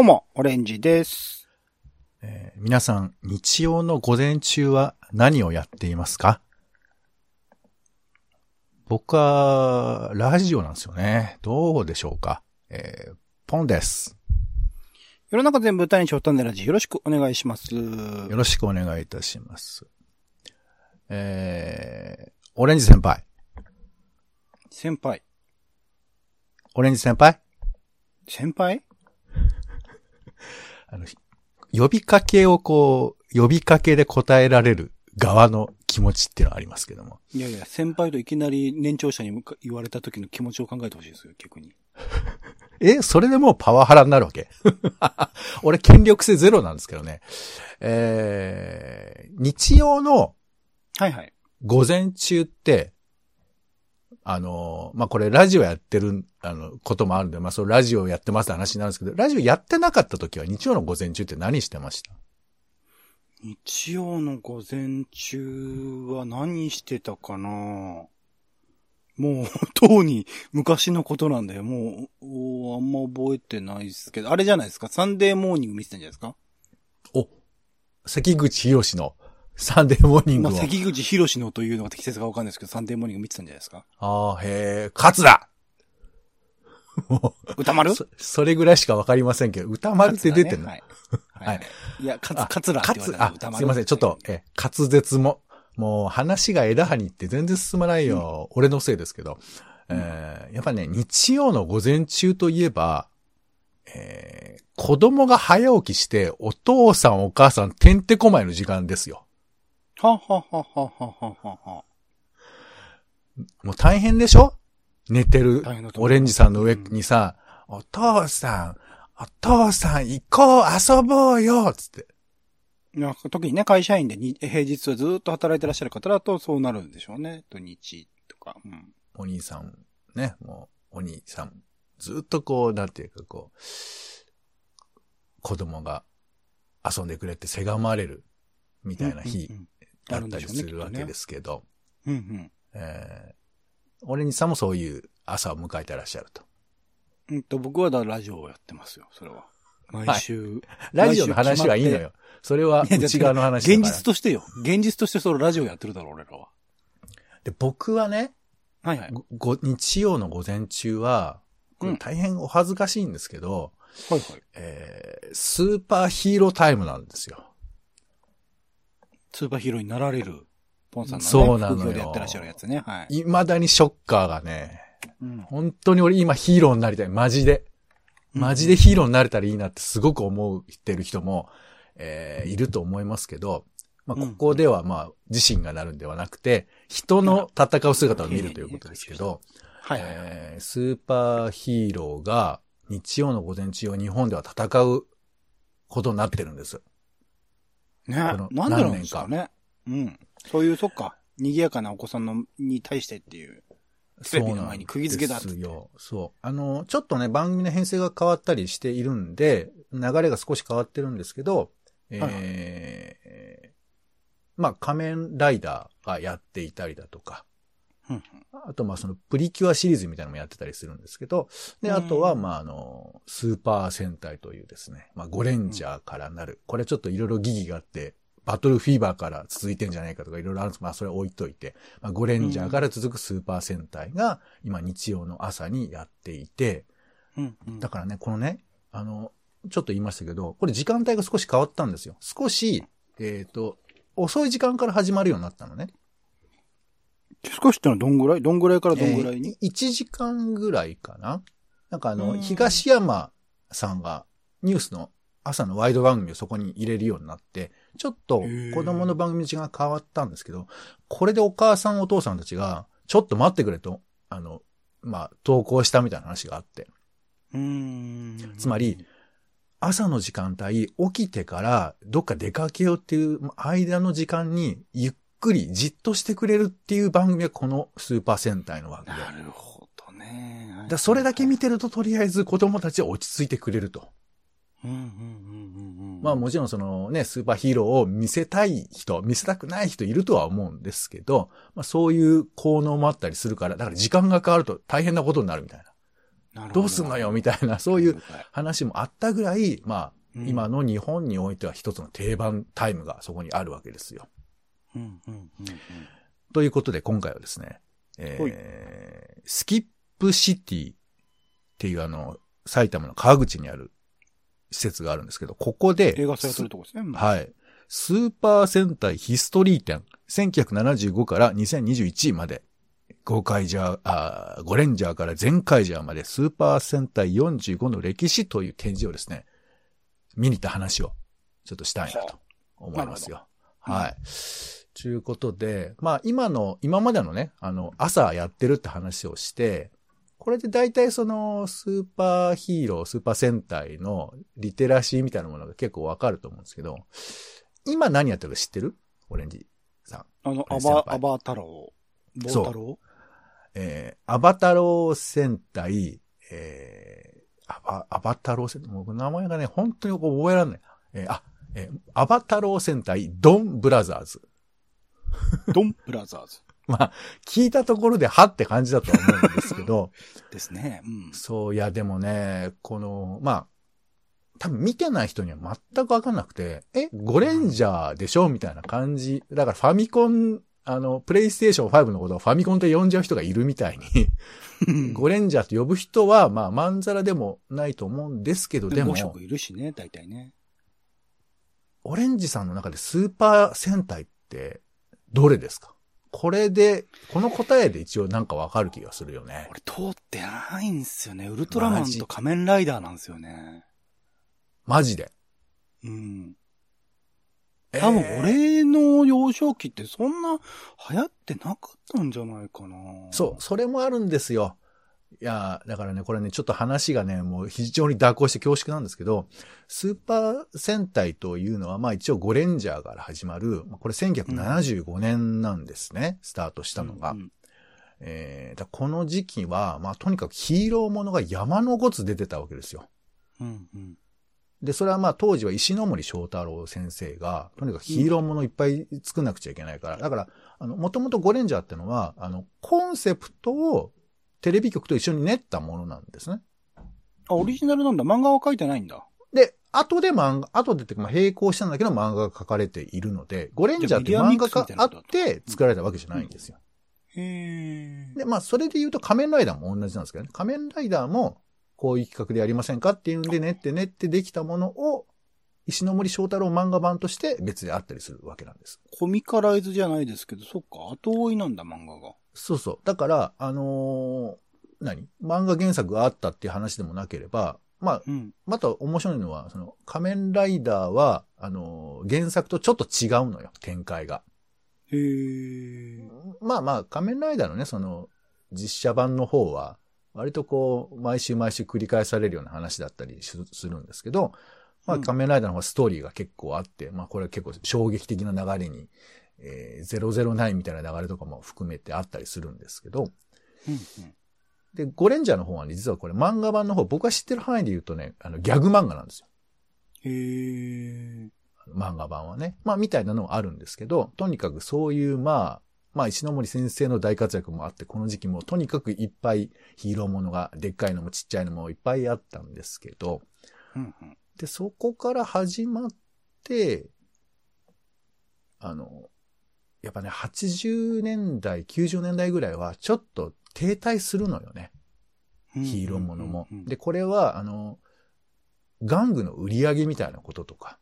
どうも、オレンジです。えー皆さん、日曜の午前中は何をやっていますか？僕は、ラジオなんですよね。どうでしょうか？えーポンです。世の中全部歌に翔太ネラジよろしくお願いします。よろしくお願いいたします。えー、オレンジ先輩。先輩。オレンジ先輩？先輩？あの、呼びかけをこう、呼びかけで答えられる側の気持ちっていうのはありますけども。いやいや、先輩といきなり年長者に言われた時の気持ちを考えてほしいですよ、逆に。え、それでもうパワハラになるわけ？俺、権力性ゼロなんですけどね。えー、日曜のはいはい。午前中って、あの、まあ、これラジオやってる、あの、こともあるんで、まあ、そうラジオやってますって話になるんですけど、ラジオやってなかった時は日曜の午前中って何してました？日曜の午前中は何してたかな？もう、とうに昔のことなんで、もう、おあんま覚えてないですけど、あれじゃないですか？サンデーモーニング見てたんじゃないですか？お、関口博士のサンデーモーニングまあ、を。関口博士のというのが適切かわかんないですけど、サンデーモーニング見てたんじゃないですか？ああ、へえ、勝つだも歌丸？う、そ、それぐらいしかわかりませんけど、歌丸って出てるの、はい。はい。いや、かつ、かつらってかつ、言われたらあすいません、ちょっと、え、滑舌も、もう話が枝葉にって全然進まないよ。俺のせいですけど。えーやっぱね、日曜の午前中といえば、えー子供が早起きして、お父さんお母さんてんてこまいの時間ですよ。ははははははは。もう大変でしょ？寝てるオレンジさんの上にさ、うん、お父さん、お父さん行こう遊ぼうよつって。なんか特にね、会社員でに平日はずっと働いてらっしゃる方だとそうなるんでしょうね。土日とか。うん、お兄さん、ね、もう、お兄さん、ずっとこう、なんていうかこう、子供が遊んでくれってせがまれるみたいな日うんうんだったりするわけで。すけど、うんうん。えーオレンジさんもそういう朝を迎えてらっしゃると。うんうんと、僕はだラジオをやってますよ、それは。毎週。ラジオの話はいいのよ。それは内側の話。現実としてよ。現実としてそのラジオやってるだろ、俺らは。で、僕はね、はいはい。日曜の午前中は、大変お恥ずかしいんですけど、はいはい。えースーパーヒーロータイムなんですよ。スーパーヒーローになられる、ポンさんのね、そうなのよでやってらっしゃるやつね。はい。未だにショッカーがね、うん。本当に俺今ヒーローになりたい。マジで。マジでヒーローになれたらいいなってすごく思ってる人も、えーいると思いますけど、まあ、うんここではまあ、自身がなるんではなくて、人の戦う姿を見るということですけど、はい。えースーパーヒーローが日曜の午前中を日本では戦うことになってるんです。ねなんでなんですかね。うん。そういう、そっか。賑やかなお子さんの、に対してっていう。テレビの前に釘付けだってそうよ。そう。あの、ちょっとね、番組の編成が変わったりしているんで、流れが少し変わってるんですけど、えーはいまあ、仮面ライダーがやっていたりだとか、うんあと、まあ、そのプリキュアシリーズみたいなのもやってたりするんですけど、で、あとは、うんまあ、あの、スーパー戦隊というですね、まあ、ゴレンジャーからなる、これちょっといろいろ疑義があって、バトルフィーバーから続いてんじゃないかとかいろいろあるんですけどまあ、それは置いといて、まあ、ゴレンジャーから続くスーパー戦隊が、今日曜の朝にやっていて、うんうん。だからね、このね、あの、ちょっと言いましたけど、これ時間帯が少し変わったんですよ。少し、えっ、と、遅い時間から始まるようになったのね。少しってのはどんぐらい？どんぐらいからどんぐらいに、えー1時間ぐらいかな。なんかあの、うん。東山さんがニュースの朝のワイド番組をそこに入れるようになって、ちょっと子供の番組の時間が変わったんですけど、これでお母さんお父さんたちが、ちょっと待ってくれと、あの、まあ、投稿したみたいな話があって。うーん。つまり、朝の時間帯、起きてからどっか出かけようっていう間の時間に、ゆっくりじっとしてくれるっていう番組はこのスーパー戦隊の枠で。なるほどね。だそれだけ見てるととりあえず子供たちは落ち着いてくれると。まあもちろんそのね、スーパーヒーローを見せたい人、見せたくない人いるとは思うんですけど、まあそういう効能もあったりするから、だから時間が変わると大変なことになるみたいな。なるほどうすんのよみたいな、そういうはい話もあったぐらい、まあ、うん今の日本においては一つの定番タイムがそこにあるわけですよ。うんうんうんうんということで今回はですね、えー、スキップシティっていうあの、埼玉の川口にある施設があるんですけど、ここで、映画祭やってるとこですね。い。はい。スーパー戦隊ヒストリー展、1975から2021まで、ゴーカイジャー、あーゴレンジャーから全カイジャーまでスーパー戦隊45の歴史という展示をですね、見に行った話をちょっとしたいなと思いますよ。はい。ということで、まあ今の、今までのね、あの、朝やってるって話をして、これで大体そのスーパーヒーロー、スーパー戦隊のリテラシーみたいなものが結構わかると思うんですけど、今何やってるか知ってる？オレンジさん。あの、アバ、アバ太郎。ボー太郎？えー、アバタロー戦隊、えー、アバ、アバタロー戦隊、もう名前がね、本当に覚えられない。えーあ、えーアバタロー戦隊、ドンブラザーズ。ドンブラザーズ まあ、聞いたところで、はって感じだとは思うんですけど、ですね。うん。そう、いや、でもね、この、まあ、多分見てない人には全くわかんなくて、え、ゴレンジャーでしょみたいな感じ。だからファミコン、あの、プレイステーション5のことをファミコンって呼んじゃう人がいるみたいに、ゴレンジャーって呼ぶ人は、まあ、まんざらでもないと思うんですけど、でも5、色いるしね、大体ね。オレンジさんの中でスーパー戦隊って、どれですか？これで、この答えで一応なんかわかる気がするよね。俺通ってないんですよね。ウルトラマンと仮面ライダーなんですよね。マジで？うん。多分えー俺の幼少期ってそんな流行ってなかったんじゃないかな。そう、それもあるんですよ。いや、だからね、これね、ちょっと話がね、もう非常に蛇行して恐縮なんですけど、スーパー戦隊というのは、まあ一応ゴレンジャーから始まる、まあこれ1975年なんですね、スタートしたのが。うんえーだこの時期は、まあとにかくヒーローものが山のごつ出てたわけですよ。うんうん。で、それはまあ当時は石ノ森章太郎先生が、とにかくヒーローものいっぱい作んなくちゃいけないから、だから、あの、もともとゴレンジャーってのは、あの、コンセプトをテレビ局と一緒に練ったものなんですね。あ、オリジナルなんだ。漫画は書いてないんだ。で、後で漫画、後でってかまあ並行したんだけど漫画が書かれているので、ゴレンジャーっていう漫画があって作られたわけじゃないんですよ。へえ。で、まあそれで言うと仮面ライダーも同じなんですけどね。仮面ライダーもこういう企画でやりませんかっていうんで練って練ってできたものを、石ノ森章太郎漫画版として別であったりするわけなんです。コミカライズじゃないですけど、そっか、後追いなんだ、漫画が。そうそう。だから、あのー何？漫画原作があったっていう話でもなければ、まあ、うん。また面白いのは、その、仮面ライダーは、あのー原作とちょっと違うのよ、展開が。へえ。まあまあ、仮面ライダーのね、その、実写版の方は、割とこう、毎週毎週繰り返されるような話だったりしするんですけど、まあうん仮面ライダーの方はストーリーが結構あって、まあこれは結構衝撃的な流れに、えー、009みたいな流れとかも含めてあったりするんですけど、うんうん。で、ゴレンジャーの方はね、実はこれ漫画版の方、僕が知ってる範囲で言うとね、あの、ギャグ漫画なんですよ。へえ。漫画版はね。まあ、みたいなのはあるんですけど、とにかくそういう、まあ、まあ、石ノ森先生の大活躍もあって、この時期もとにかくいっぱいヒーローものが、でっかいのもちっちゃいのもいっぱいあったんですけど、うんうん。で、そこから始まって、あの、やっぱね、80年代、90年代ぐらいはちょっと停滞するのよね。ヒーローものも。で、これは、あの、玩具の売り上げみたいなこととか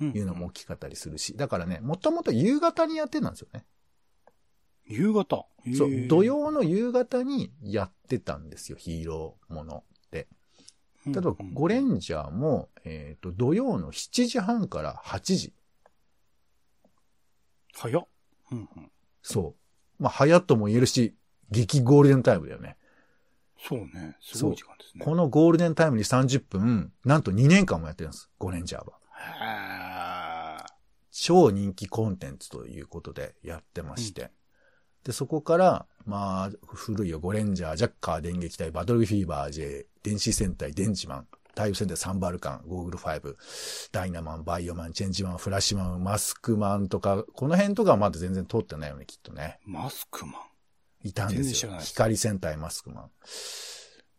いうのも大きかったりするし、だからね、もともと夕方にやってたんですよね。夕方？そう、土。曜の夕方にやってたんですよ、ヒーローものって。例えば、ゴレンジャーも、えっ、と、土曜の7時半から8時。早っ。うんうん。そう。まあ、早とも言えるし、激ゴールデンタイムだよね。そうね。すごい時間ですね。このゴールデンタイムに30分、なんと2年間もやってるんです、ゴレンジャーは。へー超人気コンテンツということでやってまして。で、そこから、まあ、古いよ、ゴレンジャー、ジャッカー、電撃隊、バトルフィーバー J、電子戦隊、電磁マン、太陽戦隊サンバルカン、ゴーグル5、ダイナマン、バイオマン、チェンジマン、フラッシュマン、マスクマンとか、この辺とかはまだ全然通ってないよね、きっとね。マスクマン？いたんですよ光戦隊マスクマン。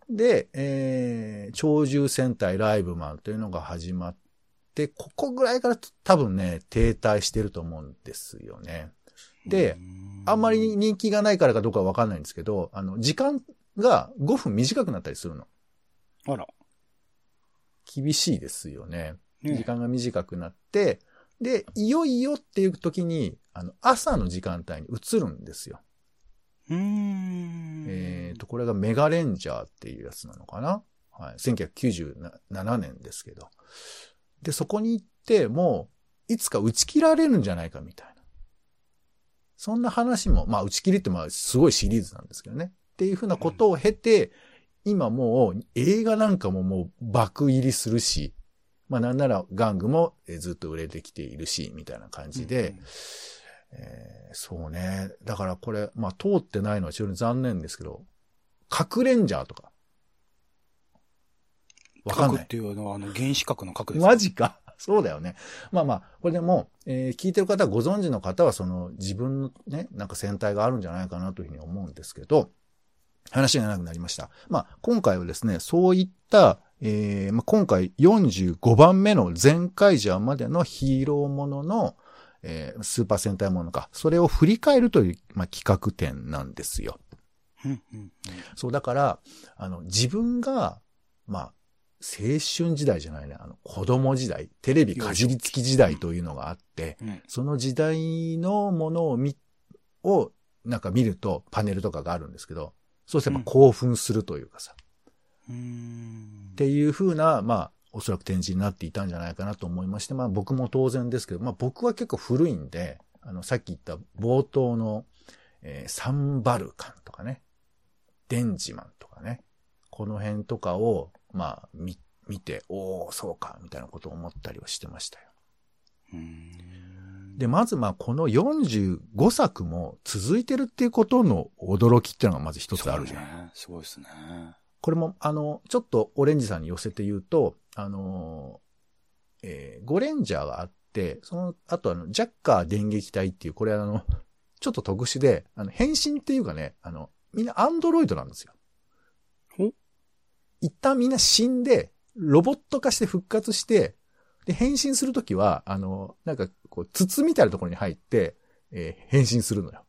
で、えー、超獣戦隊ライブマンというのが始まって、ここぐらいから多分ね、停滞してると思うんですよね。で、あんまり人気がないからかどうかはわかんないんですけど、あの、時間が5分短くなったりするの。あら。厳しいですよね。ね時間が短くなって、で、いよいよっていう時に、あの、朝の時間帯に移るんですよ。うーん。えっ、と、これがメガレンジャーっていうやつなのかな？はい。1997年ですけど。で、そこに行って、もう、いつか打ち切られるんじゃないかみたいな。そんな話も、まあ、打ち切りってまあ、すごいシリーズなんですけどね。っていうふうなことを経て、今もう映画なんかももう爆入りするし、まあなんなら玩具もえーずっと売れてきているし、みたいな感じで、えーそうね。だからこれ、まあ通ってないのは非常に残念ですけど、核レンジャーとか。わかんない核っ。ていうのは、あの、原子核の核ですか？マジか。そうだよね。まあまあ、これでも、えー聞いてる方、ご存知の方は、その、自分のね、なんか戦隊があるんじゃないかなというふうに思うんですけど、話が長くなりました。まあ、今回はですね、そういった、えーまあ、今回45番目の全カイジャーまでのヒーローものの、えースーパー戦隊ものか、それを振り返るという、まあ、企画展なんですよ。うんうんうんそう、だから、あの、自分が、まあ、青春時代じゃないね、あの、子供時代、テレビかじりつき時代というのがあって、うんその時代のものを見、を、なんか見ると、パネルとかがあるんですけど、そうすれば興奮するというかさ、うーん。っていう風な、まあ、おそらく展示になっていたんじゃないかなと思いまして、まあ僕も当然ですけど、まあ僕は結構古いんで、あの、さっき言った冒頭の、えーサンバルカンとかね、デンジマンとかね、この辺とかを、まあ、見、見て、おー、そうか、みたいなことを思ったりはしてましたよ。うーんで、まずまあ、この45作も続いてるっていうことの驚きっていうのがまず一つあるじゃん。すごいですね。これも、あの、ちょっとオレンジさんに寄せて言うと、あの、えー、ゴレンジャーがあって、その後あの、ジャッカー電撃隊っていう、これあの、ちょっと特殊で、あの、変身っていうかね、あの、みんなアンドロイドなんですよ。ほ一旦みんな死んで、ロボット化して復活して、で、変身するときは、あの、なんか、こう、筒みたいなところに入って、えー変身するのよ。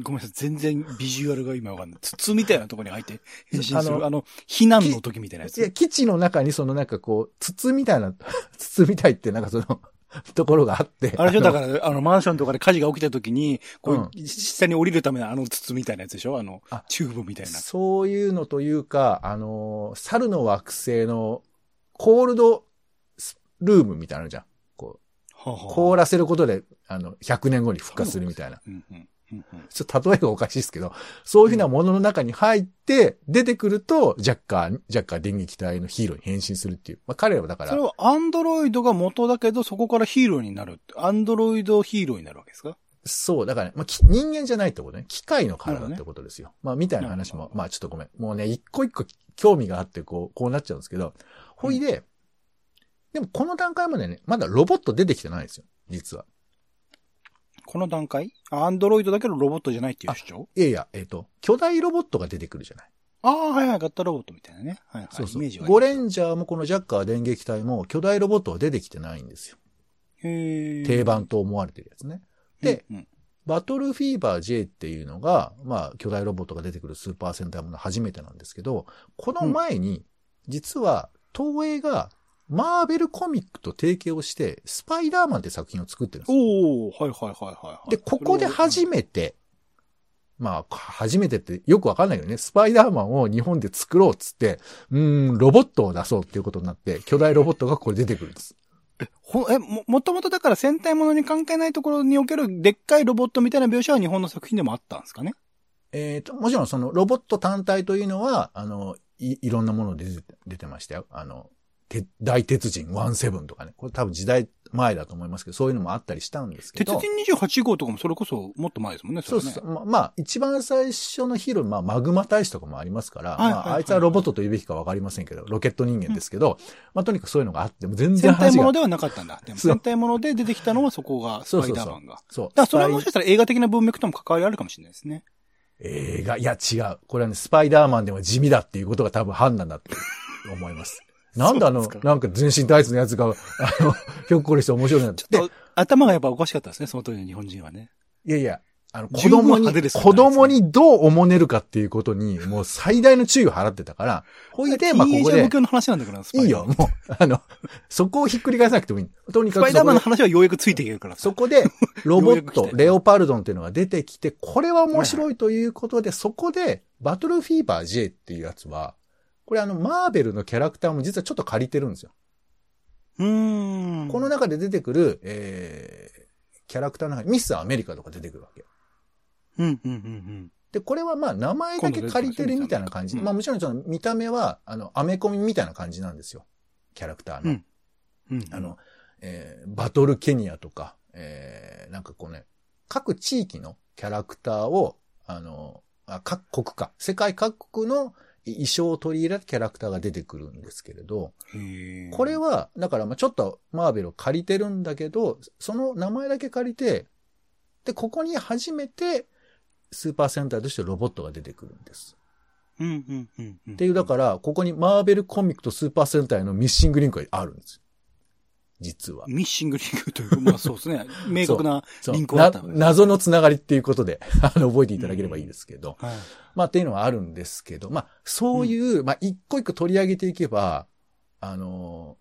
ごめんなさい。全然ビジュアルが今わかんない。筒みたいなところに入って変身する。ああのの、避難の時みたいなやいや、つ。基地の中にそのなんかこう、筒みたいな、筒みたいってなんかその、ところがあって。あれでしょ？だら。から、あの、マンションとかで火事が起きた時に、こうう、下に降りるためのあの筒みたいなやつでしょ？あのあ、チューブみたいな。そういうのというか、あのー、猿の惑星のコールドスルームみたいなのじゃん。こう、凍らせることで、あの、100年後に復活するみたいな。ちょっと例えがおかしいですけど、そういうふうなものの中に入って、出てくると、ジャッカー、ジャッカー電撃隊のヒーローに変身するっていう。まあ、彼らはだからそれ、はアンドロイドが元だけど、そこからヒーローになる。アンドロイドヒーローになるわけですか？そう、だからね、まあ、き人間じゃないってことね。機械の体ってことですよ。まあ、みたいな話も、まあ、ちょっとごめん。もうね、一個一個興味があって、こう、こうなっちゃうんですけど、ほいで、でもこの段階までね、まだロボット出てきてないんですよ。実は。この段階？アンドロイドだけどロボットじゃないっていう主張？いやいや、えっ、と、巨大ロボットが出てくるじゃない。ああ、はいはい、ガッタロボットみたいなね。はいはい。そうそうイメージ。は。ゴレンジャーもこのジャッカー電撃隊も巨大ロボットは出てきてないんですよ。へー定番。と思われてるやつね。で、うんうんバトルフィーバー J っていうのが、まあ、巨大ロボットが出てくるスーパー戦隊もの初めてなんですけど、この前に、実は、東映が、マーベルコミックと提携をして、スパイダーマンって作品を作ってるんですよ。おおはいはいはいはいはい。で、ここで初めて、まあ、初めてってよくわかんないよね。スパイダーマンを日本で作ろうっつって、うーん、ロボットを出そうっていうことになって、巨大ロボットがこれ出てくるんです。ほ、え、も、もともとだから戦隊ものに関係ないところにおけるでっかいロボットみたいな描写は日本の作品でもあったんですかね？えっ、と、もちろんそのロボット単体というのは、あの、い、いろんなもので出て出てましたよ。あの、て大鉄人17とかね。これ多分時代前だと思いますけど、そういうのもあったりしたんですけど。鉄人28号とかもそれこそもっと前ですもんね、そうそう。ままあ、一番最初のヒーロー、まあ、マグマ大使とかもありますから、はいはいはいまあ、あいつはロボットと言うべきかわかりませんけど、ロケット人間ですけど、まあ、とにかくそういうのがあっても全然話が。戦隊ものではなかったんだ。でもそう戦隊もので出てきたのはそこがスパイダーマンが。そう。だからそれはもしかしたら映画的な文脈とも関わりあるかもしれないですね。映画、いや違う。これはね、スパイダーマンでも地味だっていうことが多分判断だと思います。なんであの、なんか？全身タイツのやつが、あの、ひょっこりして面白いなっちょっと頭がやっぱおかしかったですね、その当時の日本人はね。いやいや、あの、子供に、子供にどうおねるかっていうことに、もう最大の注意を払ってたから、ほいで、まあここでの話なんだから、いいよ、もう、あの、そこをひっくり返さなくてもいい。とにかくスパイダーマンの、話はようやくついていけるからさ。そこで、ロボット、レオパルドンっていうのが出てきて、これは面白いということで、そこで、バトルフィーバー J っていうやつは、これあの、マーベルのキャラクターも実はちょっと借りてるんですよ。うーん。この中で出てくる、えー、キャラクターの中にミス・アメリカとか出てくるわけ。うん、うん、うん、で、これはまあ名前だけ借りてるみたいな感じ。まあもちろんその見た目は、あの、アメコミみたいな感じなんですよ。キャラクターの。うんうん。あの、えーバトルケニアとか、えーなんかこうね、各地域のキャラクターを、あの、あ各国か、世界各国の衣装を取り入れたキャラクターが出てくるんですけれど、これは、だからまあちょっとマーベルを借りてるんだけど、その名前だけ借りて、で、ここに初めて、スーパー戦隊としてロボットが出てくるんです。うん、うん、うんうん。っていう、だから、ここにマーベルコミックとスーパー戦隊のミッシングリンクがあるんです。実は。ミッシングリンクというか、まあそうですね。明確なリンクはあったな謎のつながりっていうことで、あの、覚えていただければいいですけど。はい。まあ、っていうのはあるんですけど、まあ、そういう、まあ、一個一個取り上げていけば、あの、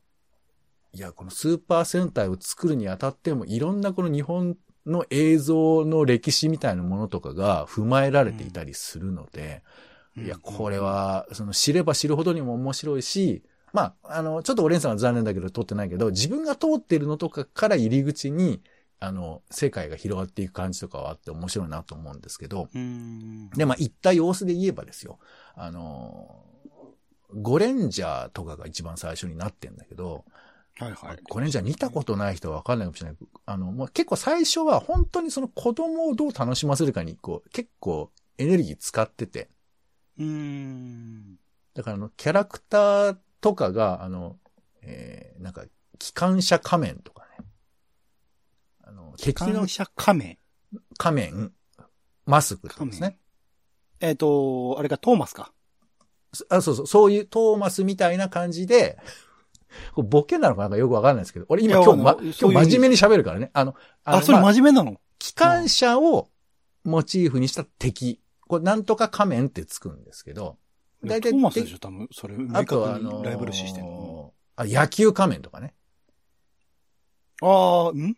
いや、このスーパー戦隊を作るにあたっても、いろんなこの日本の映像の歴史みたいなものとかが踏まえられていたりするので、いや、これは、その知れば知るほどにも面白いし、まあ、あの、ちょっとオレンさんは残念だけど通ってないけど、自分が通っているのとかから入り口に、あの、世界が広がっていく感じとかはあって面白いなと思うんですけど。で、まあ、行った様子で言えばですよ。あのー、ゴレンジャーとかが一番最初になってんだけど、はいはい。ゴレンジャー見たことない人はわかんないかもしれない。あの、もう結構最初は本当にその子供をどう楽しませるかに、こう、結構エネルギー使ってて。うーん。だからあの、キャラクターとかが、あの、えー、なんか、機関車仮面とかね。あの、敵の感謝仮面？仮面、マスクですね。えっ、と、あれがトーマスか？あ、そうそう、そういうトーマスみたいな感じで、ボケなのかな？んかよくわかんないですけど、俺今今日、ま、今日真面目に喋るからね。あの、ああ、それ真面目なの？機関車をモチーフにした敵。これなんとか仮面ってつくんですけど、大体トーマスでしょ、多分。それ、明あとはあ確のにライバル視してんの。あ、野球仮面とかね。ああ、ん？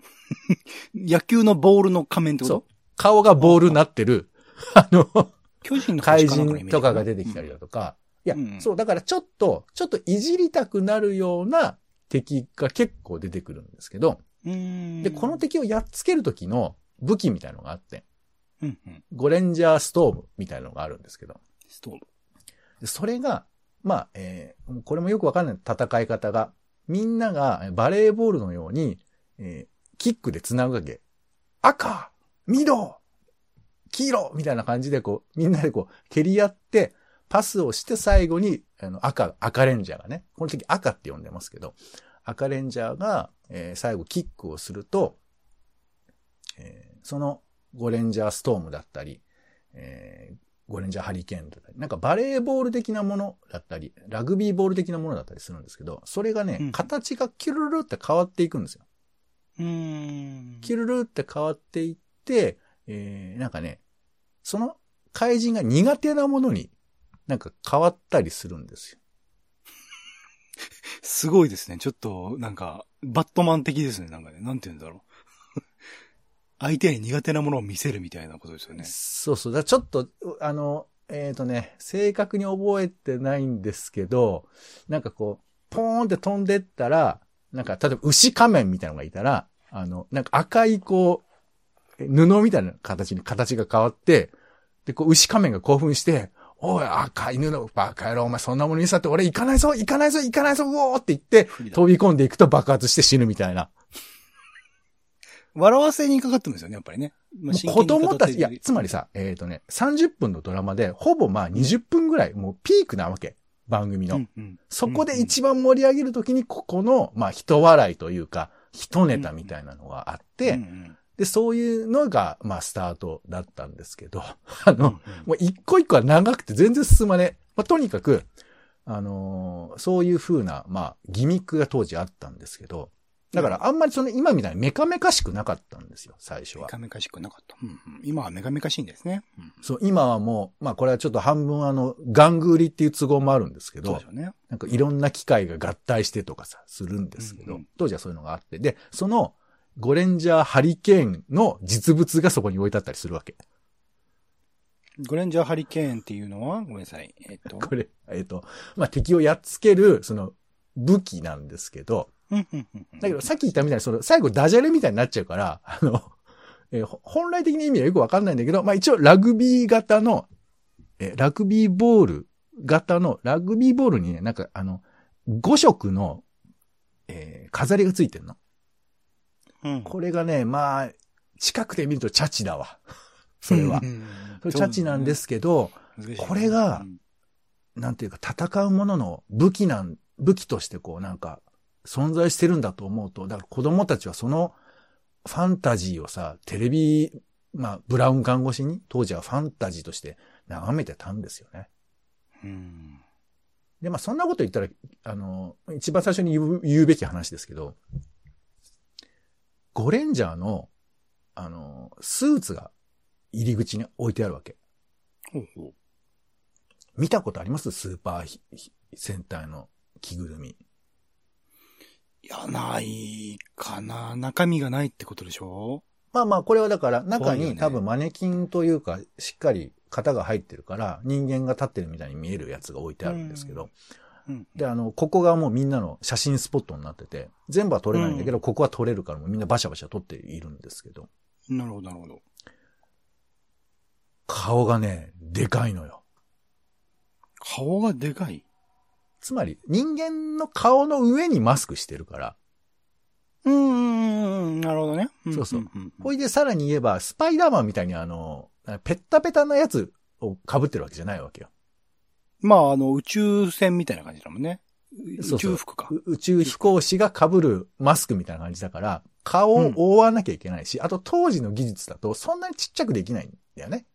野球のボールの仮面ってこと？そう。顔がボールになってる、あの、巨人の怪人とかが出てきたりだとか、いや、うんそう、だからちょっと、ちょっといじりたくなるような敵が結構出てくるんですけど。で、この敵をやっつける時の武器みたいのがあって、うんうん。ゴレンジャーストームみたいなのがあるんですけど、ストーブ。それが、まあ、えーこれもよくわかんない。戦い方が、みんながバレーボールのように、えーキックで繋ぐわけ。赤緑黄色みたいな感じでこう、みんなでこう、蹴り合って、パスをして最後に、あの、赤、赤レンジャーがね、この時赤って呼んでますけど、赤レンジャーが、えー最後キックをすると、えーそのゴレンジャーストームだったり、えーゴレンジャーハリケーンだったり、なんかバレーボール的なものだったり、ラグビーボール的なものだったりするんですけど、それがね、うん形がキュルルって変わっていくんですよ。うーん。キュルルって変わっていって、えー、なんかね、その怪人が苦手なものになんか変わったりするんですよ。すごいですね。ちょっと、なんか、バットマン的ですね。なんかね、なんて言うんだろう。相手に苦手なものを見せるみたいなことですよね。そうそう。だちょっと、うあの、えっ、とね、正確に覚えてないんですけど、なんかこう、ポーンって飛んでったら、なんか、例えば牛仮面みたいなのがいたら、あの、なんか赤いこう、え布みたいな形に形が変わって、で、こう、牛仮面が興奮して、おい、赤い布、バカ野郎、お前そんなものにさって俺行かないぞ行かないぞ行かないぞうおーって言って、飛び込んでいくと爆発して死ぬみたいな。笑わせにかかってるんですよね、やっぱりね。まあ子供たち、いや、つまり、さ、えっ、とね、30分のドラマで、ほぼまあ20分ぐらい、もうピークなわけ。番組の。うんうんそこで一番盛り上げるときに、ここの、まあ、人笑いというか、人ネタみたいなのがあって、うんうんで、そういうのが、まあ、スタートだったんですけど、あの、うんもう一個一個は長くて全然進まねえ。まあ、とにかく、あのーそういう風な、まあ、ギミックが当時あったんですけど、だからあんまりその今みたいにメカメカしくなかったんですよ、最初は。メカメカしくなかった。うんうん今はメカメカしいんですね。うんそう、今はもう、まあこれはちょっと半分あの、ガング売りっていう都合もあるんですけどそうでし、ょうね。なんかいろんな機械が合体してとかさ、するんですけど、うんうん当時はそういうのがあって、で、その、ゴレンジャーハリケーンの実物がそこに置いてあったりするわけ。ゴレンジャーハリケーンっていうのは、ごめんなさい。えっと。これ、えっ、と、まあ敵をやっつける、その、武器なんですけど、だけどさっき言ったみたいに、その、最後ダジャレみたいになっちゃうから、あの、えーほ本来的な意味はよくわかんないんだけど、まあ一応ラグビー型の、えーラグビーボール型の、ラグビーボールにね、なんかあの、5色の、えー飾りがついてるの。うんこれがね、まあ、近くで見るとチャチだわ。それはう。んそれチャチなんですけど、難しいこれがうんなんていうか戦うものの武器なん、武器としてこうなんか存在してるんだと思うと、だから子供たちはそのファンタジーをさ、テレビ、まあ、ブラウン看護師に当時はファンタジーとして眺めてたんですよね。うんで、まあそんなこと言ったら、あの、一番最初に言う言うべき話ですけど、ゴレンジャーの、あの、スーツが入り口に置いてあるわけ。ほうほう見たことあります？スーパー戦隊の着ぐるみ。いや、ないかな。中身がないってことでしょ？まあまあ、これはだから中に多分マネキンというか、しっかり型が入ってるから、人間が立ってるみたいに見えるやつが置いてあるんですけど、うん。で、あの、ここがもうみんなの写真スポットになってて、全部は撮れないんだけど、ここは撮れるからみんなバシャバシャ撮っているんですけど、なるほど、なるほど。顔がね、でかいのよ。顔がでかい？つまり、人間の顔の上にマスクしてるから、うーん、なるほどね。そうそうんんほいでさらに言えば、スパイダーマンみたいにあの、ペッタペタなやつを被ってるわけじゃないわけよ。まあ、あの、宇宙船みたいな感じだもんね。宇宙服か。う宇宙飛行士が被るマスクみたいな感じだから、顔を覆わなきゃいけないし、あと当時の技術だとそんなにちっちゃくできないんだよね。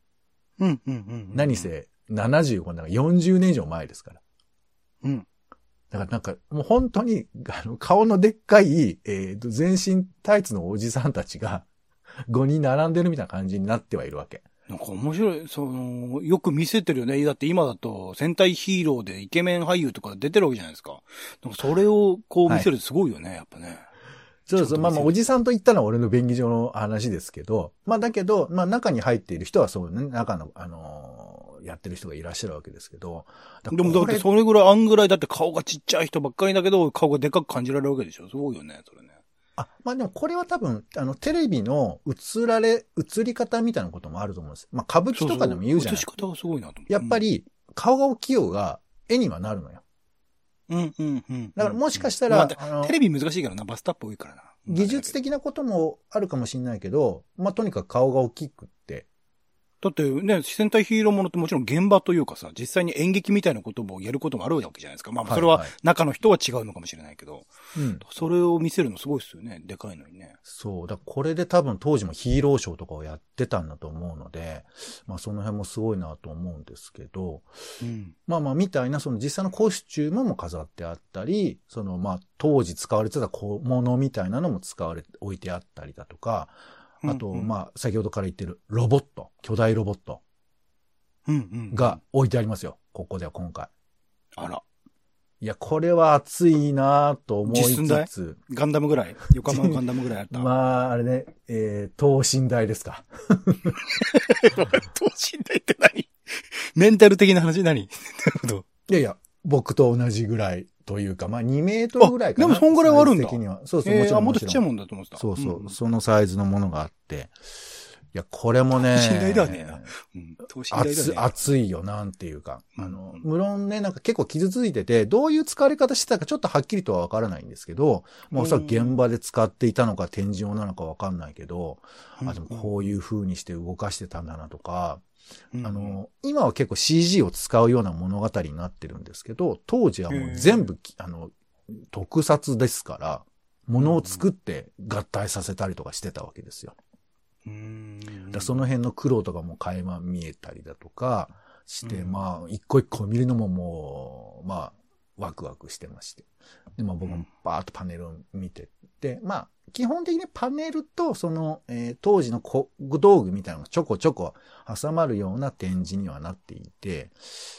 うん、うん、うん。何。せ75なんか40年以上前ですから。うん。だからなんかもう本当にあの顔のでっかい、えーと全身タイツのおじさんたちが5人並んでるみたいな感じになってはいるわけ。なんか面白い、その、よく見せてるよね。だって今だと戦隊ヒーローでイケメン俳優とか出てるわけじゃないですか。かそれをこう見せるってすごいよね、やっぱね。そうそう。まあまあ、おじさんと言ったのは俺の便宜上の話ですけど、まあだけど、まあ中に入っている人はそうね、中の、あのーやってる人がいらっしゃるわけですけど。でもだってそれぐらい、あんぐらいだって顔がちっちゃい人ばっかりだけど、顔がでかく感じられるわけでしょ？すごいよね、それね。あ、まあでもこれは多分、あの、テレビの映られ、映り方みたいなこともあると思うんです。まあ歌舞伎とかでも言うじゃない映し方がすごいなと思って。やっぱり、顔が大きい方が絵にはなるのよ。うん、うん、うんうん。だからもしかしたら、まあテレビ難しいからな、バスタップ多いからな。技術的なこともあるかもしれないけど、まあとにかく顔が大きくって、だってね、戦隊ヒーローものってもちろん現場というかさ、実際に演劇みたいなこともやることもあるわけじゃないですか。まあ、それは中の人は違うのかもしれないけど、うん。それを見せるのすごいですよね。でかいのにね。そう。だからこれで多分当時もヒーローショーとかをやってたんだと思うので、まあその辺もすごいなと思うんですけど、うん。まあまあみたいなその実際のコスチュームも飾ってあったり、そのまあ当時使われてた小物みたいなのも使われ、置いてあったりだとか、あとうんうんまあ先ほどから言ってるロボット、巨大ロボットうんうん。が、置いてありますよ。ここでは今回。あら、いや、これは熱いなと思いつつ、ガンダムぐらい？横浜のガンダムぐらいあった？まあ、あれね、えー、等身大ですか。等身大って何？メンタル的な話？何？なるほど。いやいや、僕と同じぐらいというか、まあ2メートルぐらいかな。あでもそんぐらいはあるんだ的には。そうそう、えー、あ、もちろん。もっとちっちゃいももんだと思ってた。そうそう、んそのサイズのものがあって。いや、これもね。信頼ではねうん。等身大だよ熱ね。熱いよ、なんていうか。うんあの、無論ね、なんか結構傷ついてて、どういう使われ方してたかちょっとはっきりとはわからないんですけど、もうさ、うん現場で使っていたのか展示用なのかわかんないけど、うんあ、でもこういう風にして動かしてたんだなとか、うんあ、の、今は結構 CG を使うような物語になってるんですけど、当時はもう全部、あの、特撮ですから、物を作って合体させたりとかしてたわけですよ。うん。だその辺の苦労とかも垣間見えたりだとかして、うんまあ、一個一個見るのももう、まあ、ワクワクしてまして。で、まあ僕もバーッとパネルを見てって、まあ、基本的にパネルとその、えー当時の小道具みたいなのがちょこちょこ挟まるような展示にはなっていて、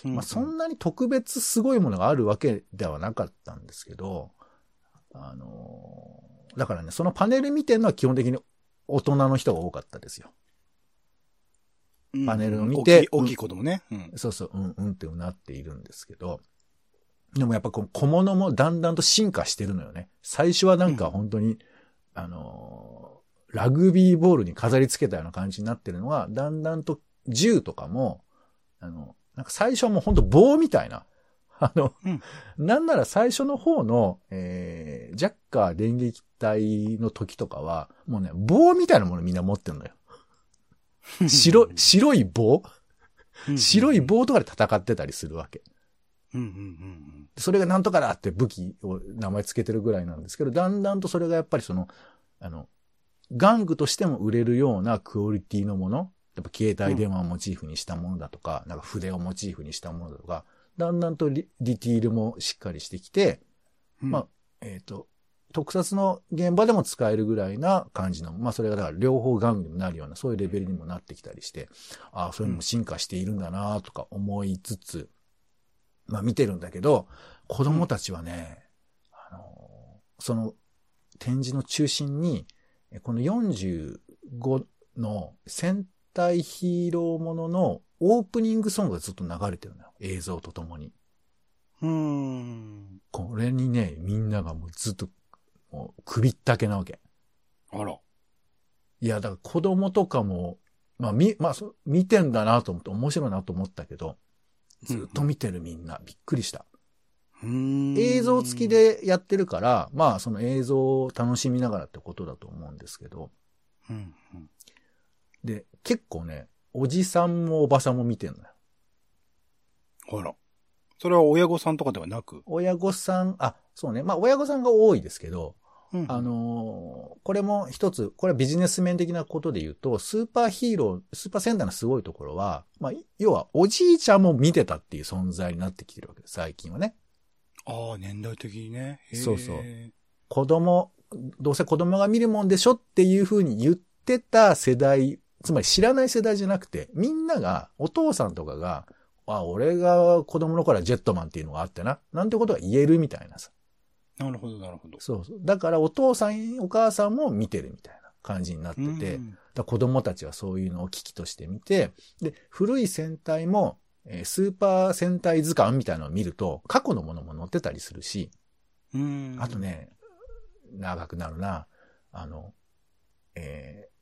まあそんなに特別すごいものがあるわけではなかったんですけど、あのーだからね、そのパネル見てるのは基本的に大人の人が多かったですよ。うんパネルを見て大きい大きい子供ね。うん。そうそう、うんうんってなっているんですけど、でもやっぱこの小物もだんだんと進化してるのよね。最初はなんか本当に、あのーラグビーボールに飾り付けたような感じになってるのが、だんだんと銃とかも、あの、なんか最初はもう本当棒みたいな。あの、うんなんなら最初の方の、えー、ジャッカー電撃隊の時とかは、もうね、棒みたいなものみんな持ってるのよ。白、白い棒？うん白い。棒とかで戦ってたりするわけ。うんうんうんそれがなんとかだって武器を名前つけてるぐらいなんですけど、だんだんとそれがやっぱりその、あの、玩具としても売れるようなクオリティのもの、やっぱ携帯電話をモチーフにしたものだとか、なんか筆をモチーフにしたものだとか、だんだんとリディティールもしっかりしてきて、うん。まあ、えっ、と、特撮の現場でも使えるぐらいな感じの、まあそれがだから両方玩具にもなるような、そういうレベルにもなってきたりして、ああ、そういうのも進化しているんだなとか思いつつ、まあ見てるんだけど、子供たちはね、あの、その展示の中心に、えこの45の戦隊ヒーローもののオープニングソングがずっと流れてるのよ。映像とともに。うーん。これにね、みんながもうずっと、もう首ったけなわけ。あら。いや、だから子供とかも、まあ、み、まあ、そ見てんだなと思って面白いなと思ったけど、ずっと見てるみんな。びっくりした。映像付き。でやってるから、まあ、その映像を楽しみながらってことだと思うんですけど、うんうん。で、結構ね、おじさんもおばさんも見てんのよ。あら。それは親御さんとかではなく？親御さん、あ、そうね。まあ、親御さんが多いですけど、うんあ、のーこれも一つ、これはビジネス面的なことで言うと、スーパーヒーロー、スーパーセンターのすごいところは、まあ、要はおじいちゃんも見てたっていう存在になってきてるわけです、最近はね。ああ、年代的にね。そうそう子供、どうせ子供が見るもんでしょっていう風に言ってた世代、つまり知らない世代じゃなくて、みんなが、お父さんとかが、あ、俺が子供の頃はジェットマンっていうのがあってな、なんてことが言えるみたいなさ。なるほど、なるほど。そうそう。だからお父さん、お母さんも見てるみたいな感じになってて、うんだ子供たちはそういうのを危機として見て、で、古い戦隊も、えースーパー戦隊図鑑みたいなのを見ると、過去のものも載ってたりするし、うん。あと。ね、長くなるな、あの、えー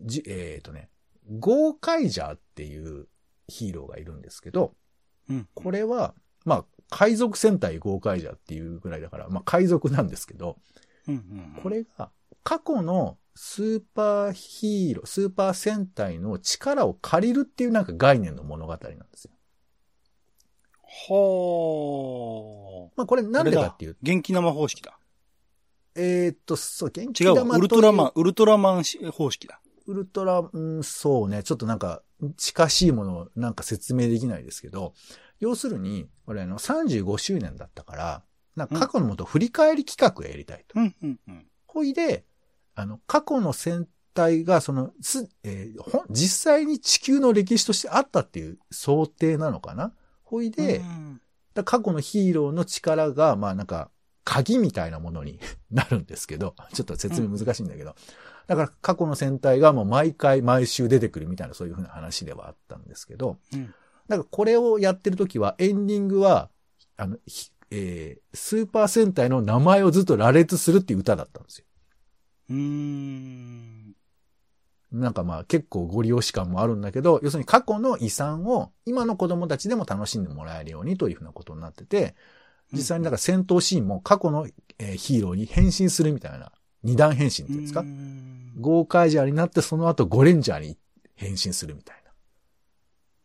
じ、えっ、とね、ゴーカイジャーっていうヒーローがいるんですけど、うん。これは、まあ、海賊戦隊ゴーカイジャーっていうぐらいだから、まあ、海賊なんですけど、うんうん。これが過去のスーパーヒーロー、スーパー戦隊の力を借りるっていうなんか概念の物語なんですよ。はまあこれあ。なんでかっていう元気生方式だ。えーっと、そう、元気違うウルトラマン、ウルトラマンし方式だ。ウルトラ、うん、そうね、ちょっとなんか近しいものをなんか説明できないですけど、要するに、これあの35周年だったから、なんか過去のもと振り返り企画をやりたいと。うん、うん、うん。ほいで、あの、過去の戦隊が、その、す、えー実際に地球の歴史としてあったっていう想定なのかな？ほいで、過去のヒーローの力が、まあなんか、鍵みたいなものに なるんですけど、ちょっと説明難しいんだけど、だから過去の戦隊がもう毎回毎週出てくるみたいなそういうふうな話ではあったんですけど、うん。だからこれをやってる時はエンディングは、あの、ひえースーパー戦隊の名前をずっと羅列するっていう歌だったんですよ。うーん。なんかまあ結構ご利用し感もあるんだけど、要するに過去の遺産を今の子供たちでも楽しんでもらえるようにというふうなことになってて、実際にだから戦闘シーンも過去のえーヒーローに変身するみたいな、二段変身っていうんですか？ゴーカイジャーになってその後ゴレンジャーに変身するみたいな。っ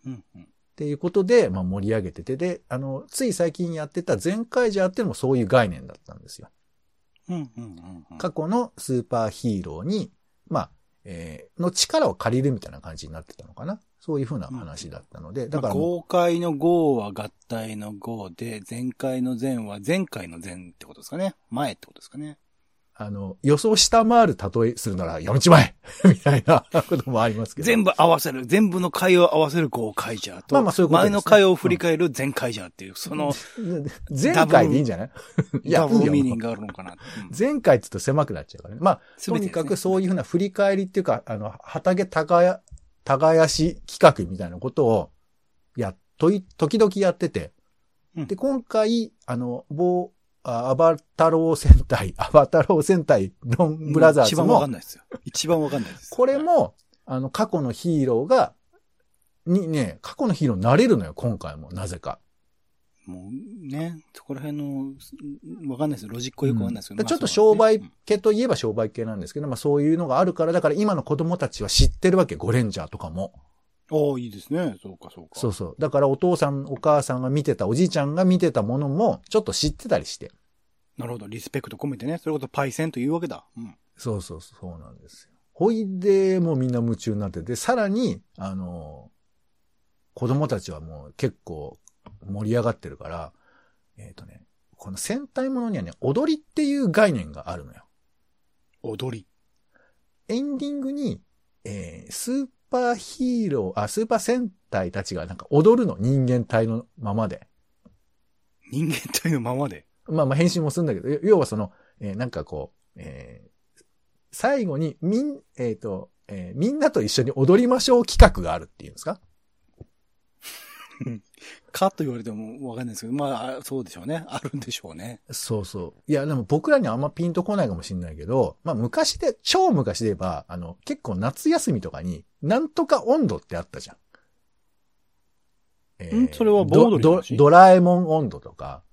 うん、うん。ていうことで、まあ盛り上げてて、で、あの、つい最近やってた全カイジャーってもそういう概念だったんですよ。うん、うん、うんうん。過去のスーパーヒーローに、まあ、えーの力を借りるみたいな感じになってたのかな。そういう風な話だったので、だだからら、かもう豪快の豪は合体の豪で、前回の前は前回の前ってことですかね。前ってことですかね。あの、予想下回る例えするならやめちまえ みたいなこともありますけど。全部合わせる、全部の回を合わせる豪快じゃと、まあまあそういうことですね前の回を振り返る前回じゃっていう、その、前回でいいんじゃない？いや、ダブルミーニン。グがあるのかな。うん前回って言うと狭くなっちゃうからね。まあ、とにかくそういうふうな振り返りっていうか、あの、畑耕、耕し企画みたいなことを、や、とい、時々やってて。うんで、今回、あの、某、あアバタロー戦隊、アバタロー戦隊ロンブラザーズも一番わかん、ないですよ。一番わかんないです。これも、あの、過去のヒーローが、にね、過去のヒーローになれるのよ、今回も、なぜか。もうね、そこら辺の、わかんないです。ロジックはよくわかんないですけど。うんちょっとま商売系といえば商売系なんですけど、まあそういうのがあるから、だから今の子供たちは知ってるわけ、ゴレンジャーとかも。うんおーいいですね。そうか、そうか。そうそう。だからお父さん、お母さんが見てた、おじいちゃんが見てたものも、ちょっと知ってたりして。なるほど。リスペクト込めてね。それこそパイセンというわけだ。うん。そうそうそう、そうなんですよ。ほいで、もうみんな夢中になってて、さらに、あの、子供たちはもう結構盛り上がってるから、えっ、とね、この戦隊ものにはね、踊りっていう概念があるのよ。踊り。エンディングに、えースーパーヒーロー、あ、スーパー戦隊たちがなんか踊るの、人間体のままで。人間体のままで？まあまあ変身もするんだけど、要はその、えーなんかこう、えー最後にみん、えっ、と、えーみんなと一緒に踊りましょう企画があるっていうんですか？かと言われてもわかんないですけど、まあ、そうでしょうね。あるんでしょうね。そうそう。いや、でも僕らにはあんまピンとこないかもしれないけど、まあ昔で、超昔で言えば、あの、結構夏休みとかに、なんとか温度ってあったじゃん。えんそれは盆踊りのド話ドドラえもん温度とか、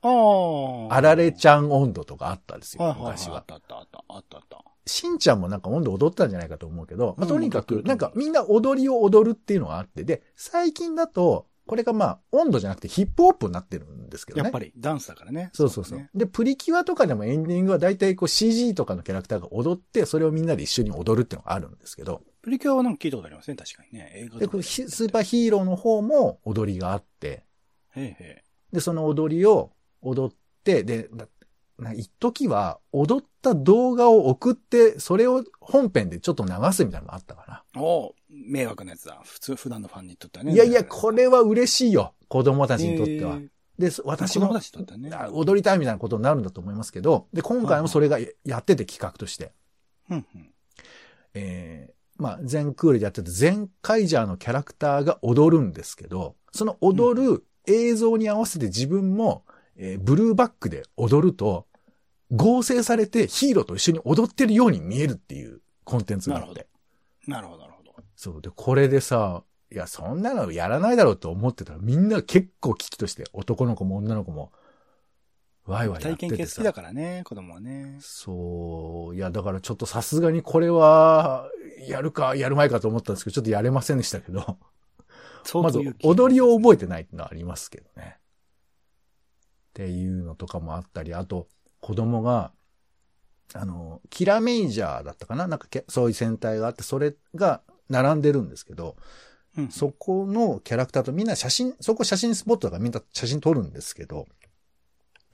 ああ。あられちゃん温度とかあったんですよ。昔はあっ。たあったあったあったあった。しんちゃんもなんか温度踊ったんじゃないかと思うけど、まあ、うんとにかく、なんかみんな踊りを踊るっていうのがあって、で、最近だと、これがまあ、温度じゃなくてヒップホップになってるんですけどね。やっぱりダンスだからね。そうそうそう。ねで、プリキュアとかでもエンディングは大体こう CG とかのキャラクターが踊って、それをみんなで一緒に踊るっていうのがあるんですけど、プリキュアはなんか聞いたことありますね。確かにね。映画で、これヒスーパーヒーローの方も踊りがあって、へえへで、その踊りを踊って、で、一時は踊った動画を送って、それを本編でちょっと流すみたいなのがあったかな。え。おう迷惑なやつだ。普通、普段のファンにとってはね。いやいや、これは嬉しいよ。子供たちにとってはで、そ私もね。あ踊りたいみたいなことになるんだと思いますけど、で、今回もそれがやってて企画として。うんうん。えーまあ、全クールでやってて、全カイジャーのキャラクターが踊るんですけど、その踊る映像に合わせて自分も、えーブルーバックで踊ると、合成されてヒーローと一緒に踊ってるように見えるっていうコンテンツがあなるほって。なるほど、なるほど。そう。で、これでさ、いや、そんなのやらないだろうと思ってたら、みんな結構危機として、男の子も女の子も、ワイワイやっててさ。体験系好きだからね、子供はね。そう。いや、だからちょっとさすがにこれは、やるか、やるまいかと思ったんですけど、ちょっとやれませんでしたけど。まず相当勇、気踊りを覚えてないっていうのはありますけどね。っていうのとかもあったり、あと、子供が、あの、キラメイジャーだったかな？なんかけ、そういう戦隊があって、それが並んでるんですけど、うんそこのキャラクターとみんな写真、そこ写真スポットだからみんな写真撮るんですけど、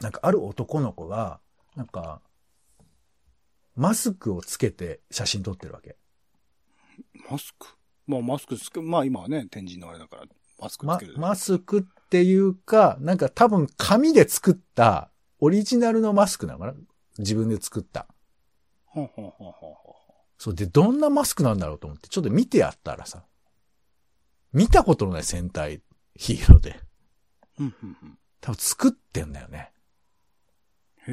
なんかある男の子が、なんか、マスクをつけて写真撮ってるわけ。マスク？まあ、マスクつけ、まあ今はね、天神のあれだから、マスクつまける。、マスクっていうか、なんか多分紙で作ったオリジナルのマスクなのかな？自分で作った。そうで、どんなマスクなんだろうと思って、ちょっと見てやったらさ、見たことのない戦隊ヒーローで、うんうんうん多分作ってんだよね。へえ。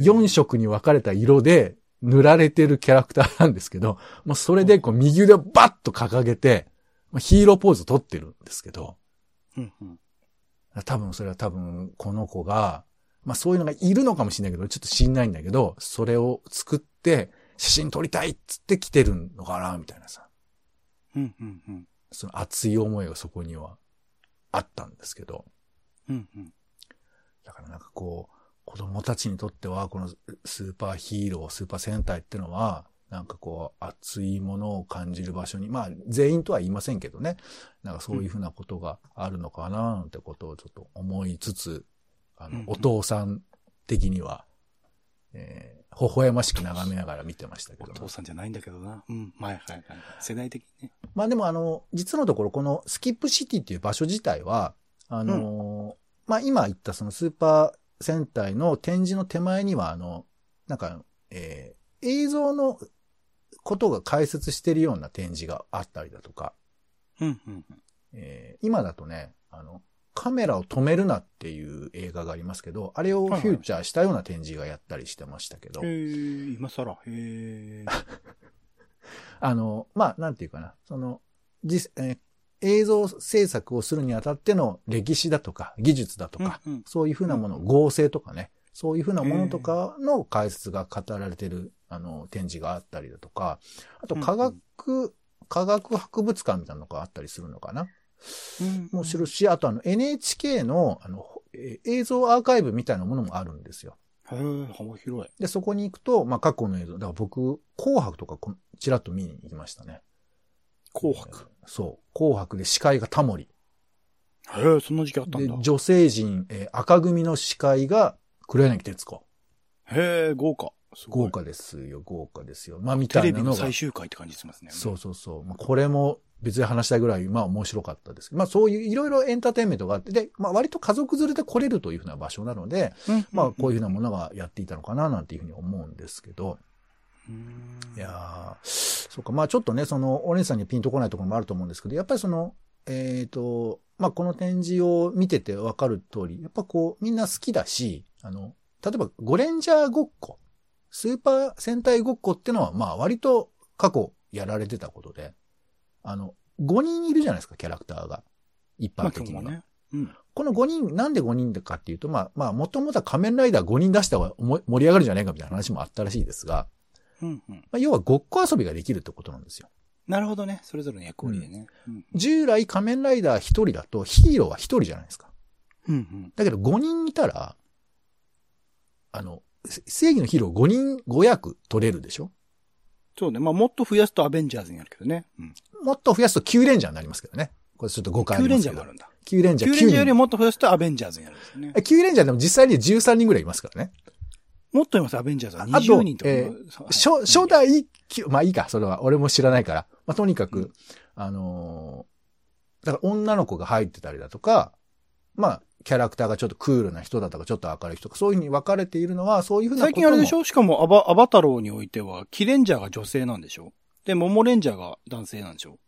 4色に分かれた色で塗られてるキャラクターなんですけど、まあ、それでこう右腕をバッと掲げて、まあ、ヒーローポーズ取ってるんですけど、うんうん。多分それは多分この子が、まあそういうのがいるのかもしれないけど、ちょっと知んないんだけど、それを作って写真撮りたいっつって来てるのかな、みたいなさ。うんうんうん。その熱い思いがそこにはあったんですけど。うんうん。だからなんかこう、子供たちにとっては、このスーパーヒーロー、スーパー戦隊ってのは、なんかこう、熱いものを感じる場所に、まあ、全員とは言いませんけどね。なんかそういうふうなことがあるのかな、なんてことをちょっと思いつつ、あの、うんうんお父さん的には、えー、微笑ましく眺めながら見てましたけどおね、父さんじゃないんだけどな。うん。はいはいはい。世代的にね。まあでもあの、実のところこのスキップシティっていう場所自体は、あのーまあ今言ったそのスーパー戦隊の展示の手前にはあの、なんか、えー映像のことが解説してるような展示があったりだとか、うんうんうん。えー今だとね、あの、カメラを止めるなっていう映画がありますけど、あれをフューチャーしたような展示がやったりしてましたけど、へえ、今更。へえ。あの、まあ、なんていうかな、その、実、えー映像制作をするにあたっての歴史だとか、技術だとか、うんうんそういうふうなもの、うん合成とかね、そういうふうなものとかの解説が語られてる、あの、展示があったりだとか、あと科学、科学博物館みたいなのがあったりするのかな。うんもするし、あとあの NHK の、あの、えー映像アーカイブみたいなものもあるんですよ。へえ、幅広い。で、そこに行くと、まあ、過去の映像、だから僕、紅白とかこちらっと見に行きましたね。紅白？えーそう。紅白で司会がタモリ。へえ、そんな時期あったんでだ。、女性陣、えー赤組の司会が黒柳徹子。へえ、豪華。豪。華ですよ、豪華ですよ。まあ、みたいなのがテレビの最。終回って感じしますね。そうそうそう。まあ、これも別に話したいぐらい、まあ面白かったです。まあそういういろいろエンターテインメントがあって、で、まあ割と家族連れで来れるというふうな場所なので、うん。うん。まあこういうふうなものがやっていたのかななんていうふうに思うんですけど、うん。いやーそうか、まあちょっとね、その、お姉さんにピンとこないところもあると思うんですけど、やっぱりその、えっ、と、まあこの展示を見ててわかる通り、やっぱこう、みんな好きだし、あの、例えば、ゴレンジャーごっこ、スーパー戦隊ごっこってのは、まあ割と過去やられてたことで、あの、5人いるじゃないですか、キャラクターが。一まあ般的には。今日もね。うん。この5人、なんで5人かっていうと、まあ、まあ、もともとは仮面ライダー5人出した方が盛り上がるんじゃないかみたいな話もあったらしいですが、うんうん。まあ、要はごっこ遊びができるってことなんですよ。なるほどね。それぞれの役割でね。うん。従来仮面ライダー1人だとヒーローは1人じゃないですか。うんうん。だけど5人いたら、あの、せ正義のヒーロー5人5役取れるでしょ？そうね。まあもっと増やすとアベンジャーズになるけどね。うん。もっと増やすと9レンジャーになりますけどね。これちょっと誤解あ9りますけどレンジャーもあ。るんだ。9レンジャー9レンジャーよ9人。りもっと増やすとアベンジャーズになるんですよねえ。9レンジャーでも実際に13人ぐらいいますからね。もっといます、アベンジャーズは。あと20人とか。えそう初、初代、きまあいいか、それは。俺も知らないから。まあとにかく、あのーだから女の子が入ってたりだとか、まあ、キャラクターがちょっとクールな人だとか、ちょっと明るい人とか、そういうふうに分かれているのは、そういうふうなことも最近あれでしょ？しかもアバ、アバタローにおいては、キレンジャーが女性なんでしょ？で、モモレンジャーが男性なんでしょ？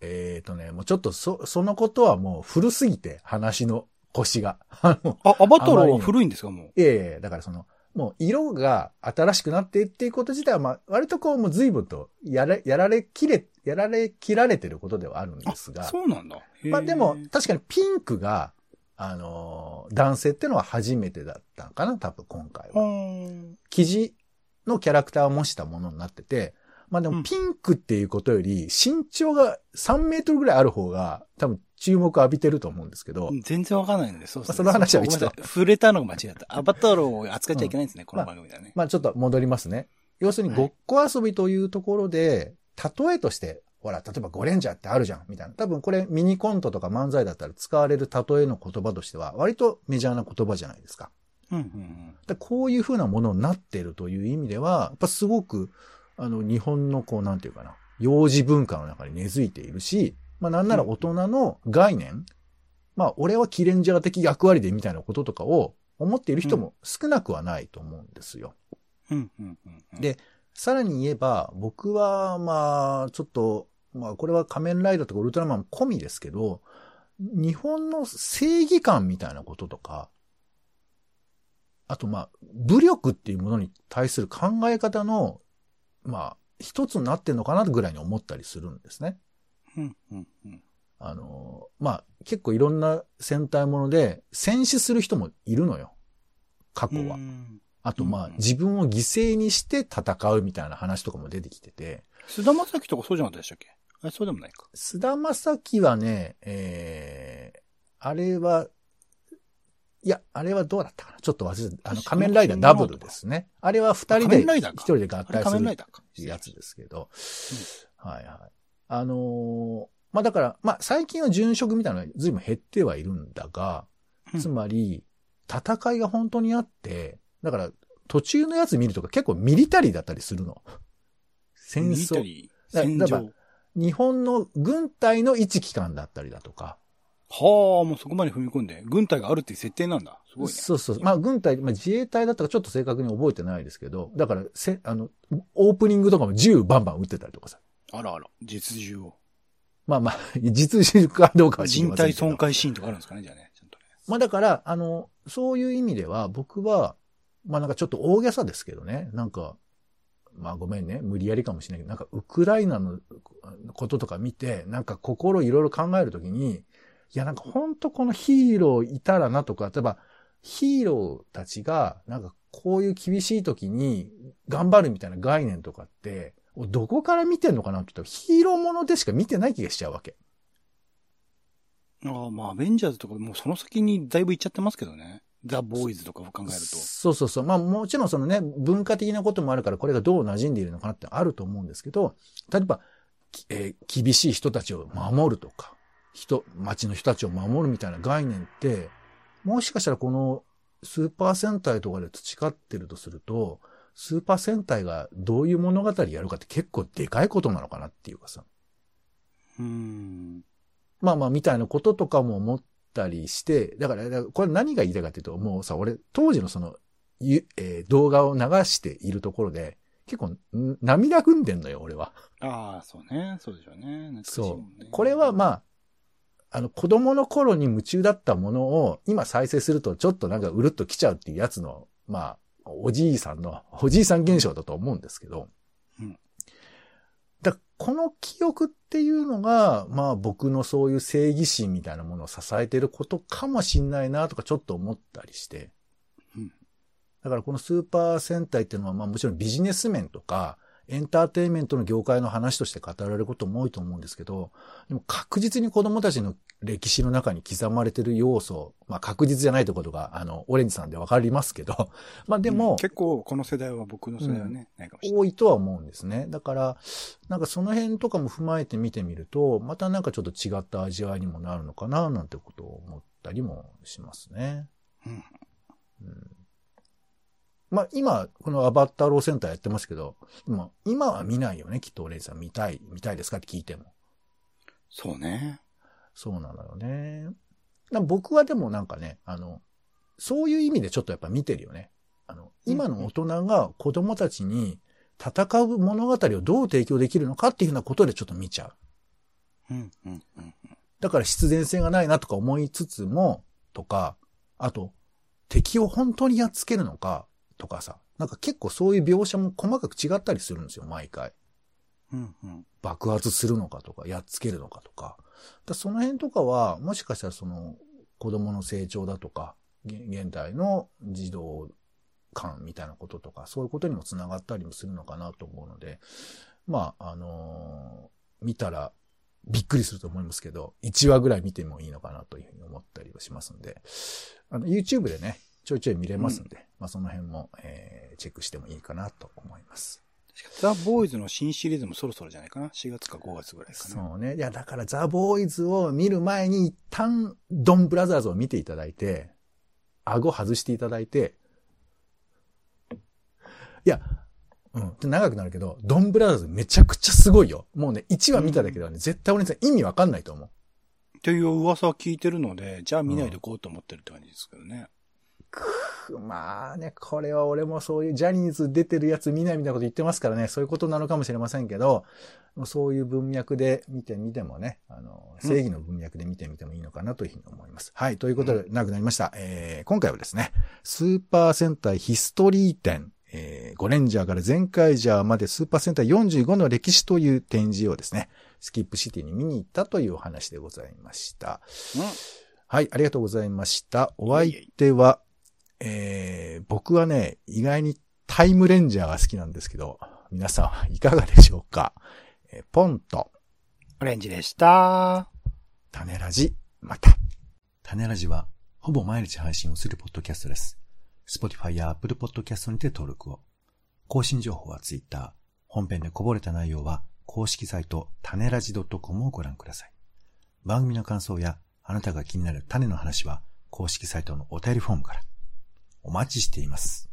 えっ、とね、もうちょっとそ、そのことはもう古すぎて、話の腰が。あの、あ、アバタローは古いんですか？もう。いやいやいやだからその、もう色が新しくなってっていうこと自体は、まあ、割とこう、もう随分と、やれ、やられきれ、やられきられてることではあるんですが。そうなんだ。まあでも、確かにピンクが、あのー男性っていうのは初めてだったのかな多分今回うは。ーん。生地のキャラクターを模したものになってて、まあでうんもピンクっていうことより、身長が3メートルぐらいある方が、多分注目を浴びてると思うんですけど、全然わかんないので、そうですね。まあその話は一度ごめんなさい触れたのが間違った。アバタローを扱っちゃいけないんですね、この番組ではね。まあちょっと戻りますね。要するにごっこ遊びというところで、例えとして、ほら、例えばゴレンジャーってあるじゃん、みたいな。多分これミニコントとか漫才だったら使われる例えの言葉としては、割とメジャーな言葉じゃないですか。うんうんだこういう風なものになってるという意味では、やっぱすごく、あの、日本のこう、なんていうかな、幼児文化の中に根付いているし、まあなんなら大人の概念、まあ俺はキレンジャー的役割でみたいなこととかを思っている人も少なくはないと思うんですよ。うん。うんうんうんうん。でさらに言えば、僕は、まあ、ちょっと、まあ、これは仮面ライダーとかウルトラマン込みですけど、日本の正義感みたいなこととか、あと、まあ、武力っていうものに対する考え方の、まあ、一つになってんのかなぐらいに思ったりするんですね。うんうんうん。あの、まあ、結構いろんな戦隊もので戦死する人もいるのよ。過去は。うんあと、まあうん、自分を犠牲にして戦うみたいな話とかも出てきてて、菅田将暉とかそうじゃなかったでしたっけあれ、そうでもないか。菅田将暉はね、えー、あれは、いや、あれはどうだったかなちょっと忘れて、あの、私仮面ライダーダブルですね。あれは二人仮で、一人で合体する仮面ライダーか。やつですけど。はいはい。あのーまあだから、まあ最近は殉職みたいなのが随分減ってはいるんだが、うんつまり、戦いが本当にあって、だから途中のやつ見るとか結構ミリタリーだったりするの。戦ミリタ争。リー、戦場。日本の軍隊の一機関だったりだとか。はあ、もうそこまで踏み込んで、軍隊があるっていう設定なんだ。すごいね。そうそう。まあ軍隊、まあ自衛隊だったかちょっと正確に覚えてないですけど、だからせ、あの、オープニングとかも銃バンバン撃ってたりとかさ。あらあら、実銃を。まあまあ、実銃かどうかは知り人ませんけど。体損壊シーンとかあるんですかね、じゃあね。ちゃんとね。まあだから、あの、そういう意味では、僕は、まあなんかちょっと大げさですけどね、なんか、まあごめんね、無理やりかもしれないけど、なんかウクライナのこととか見て、なんか心いろいろ考えるときに、いやなんか本当このヒーローいたらなとか、例えばヒーローたちが、なんかこういう厳しい時に頑張るみたいな概念とかって、どこから見てんのかなって言ったらヒーローものでしか見てない気がしちゃうわけ。ああ、まあ、アベンジャーズとかもうその先にだいぶ行っちゃってますけどね。ザ・ボーイズとかを考えると。そうそうそう。まあもちろんそのね、文化的なこともあるから、これがどう馴染んでいるのかなってあると思うんですけど、例えば、きえー厳しい人たちを守るとか、人、町の人たちを守るみたいな概念って、もしかしたらこのスーパー戦隊とかで培ってるとすると、スーパー戦隊がどういう物語やるかって結構でかいことなのかなっていうかさ。うーん。まあまあ、みたいなこととかも思ったりして、だから、だからこれ何が言いたいかっていうと、もうさ、俺、当時のその、ゆえー動画を流しているところで、結構、ん涙ぐんでんのよ、俺は。ああ、そうね。そうでしょうね。ねそう。これはまあ、あの、子供の頃に夢中だったものを、今再生するとちょっとなんかうるっと来ちゃうっていうやつの、まあ、おじいさんの、おじいさん現象だと思うんですけど、この記憶っていうのが、まあ僕のそういう正義心みたいなものを支えていることかもしんないなとかちょっと思ったりして。うんだからこのスーパー戦隊っていうのは、まあもちろんビジネス面とか、エンターテインメントの業界の話として語られることも多いと思うんですけど、でも確実に子供たちの歴史の中に刻まれてる要素、まあ確実じゃないところが、あの、オレンジさんでわかりますけど、まあでも、うん結構この世代は僕の世代はね、ないかもしれない。多いとは思うんですね。だから、なんかその辺とかも踏まえて見てみると、またなんかちょっと違った味わいにもなるのかな、なんてことを思ったりもしますね。うんうんまあ今、このアバタローセンターやってますけど、今今は見ないよね、きっとオレンジさん見たい、見たいですかって聞いても。そうね。そうなのよね。だ僕はでもなんかね、あの、そういう意味でちょっとやっぱ見てるよね。あの、今の大人が子供たちに戦う物語をどう提供できるのかっていうふうなことでちょっと見ちゃう。うん、うん、うん。だから必然性がないなとか思いつつも、とか、あと、敵を本当にやっつけるのか、とかさ、なんか結構そういう描写も細かく違ったりするんですよ、毎回。うん、うん。爆発するのかとか、やっつけるのかとか。だその辺とかは、もしかしたらその子供の成長だとか、現現代の児童感みたいなこととか、そういうことにもつながったりもするのかなと思うので、まあ、あのー見たらびっくりすると思いますけど、1話ぐらい見てもいいのかなというふうに思ったりはしますんで、あの、YouTube でね、ちょいちょい見れますんで、まあその辺も、えーチェックしてもいいかなと思います。ザ・ボーイズの新シリーズもそろそろじゃないかな ?4 月か5月ぐらいかな。そうね。いや、だからザ・ボーイズを見る前に一旦ドンブラザーズを見ていただいて、顎外していただいて、いや、うん。で長くなるけど、ドンブラザーズめちゃくちゃすごいよ。もうね、1話見ただけではね、絶対俺さん意味わかんないと思う。という噂は聞いてるので、じゃあ見ないでこうと思ってるって感じですけどね。まあね、これは俺もそういうジャニーズ出てるやつ見ないみたいなこと言ってますからね、そういうことなのかもしれませんけど、そういう文脈で見てみてもね、あの、正義の文脈で見てみてもいいのかなというふうに思います。はい、ということで、長くなりました。えー、今回はですね、スーパー戦隊ヒストリー展、えー、ゴレンジャーから全カイジャーまでスーパー戦隊45の歴史という展示をですね、スキップシティに見に行ったというお話でございました。うん。はい、ありがとうございました。お相手は、えー、僕はね、意外にタイムレンジャーが好きなんですけど、皆さんはいかがでしょうか、えーポンと、オレンジでした。種ラジ、また。種ラジは、ほぼ毎日配信をするポッドキャストです。Spotify や Apple Podcast にて登録を。更新情報は Twitter。本編でこぼれた内容は公式サイト種ラジ .com をご覧ください。番組の感想やあなたが気になる種の話は公式サイトのお便りフォームから。お待ちしています。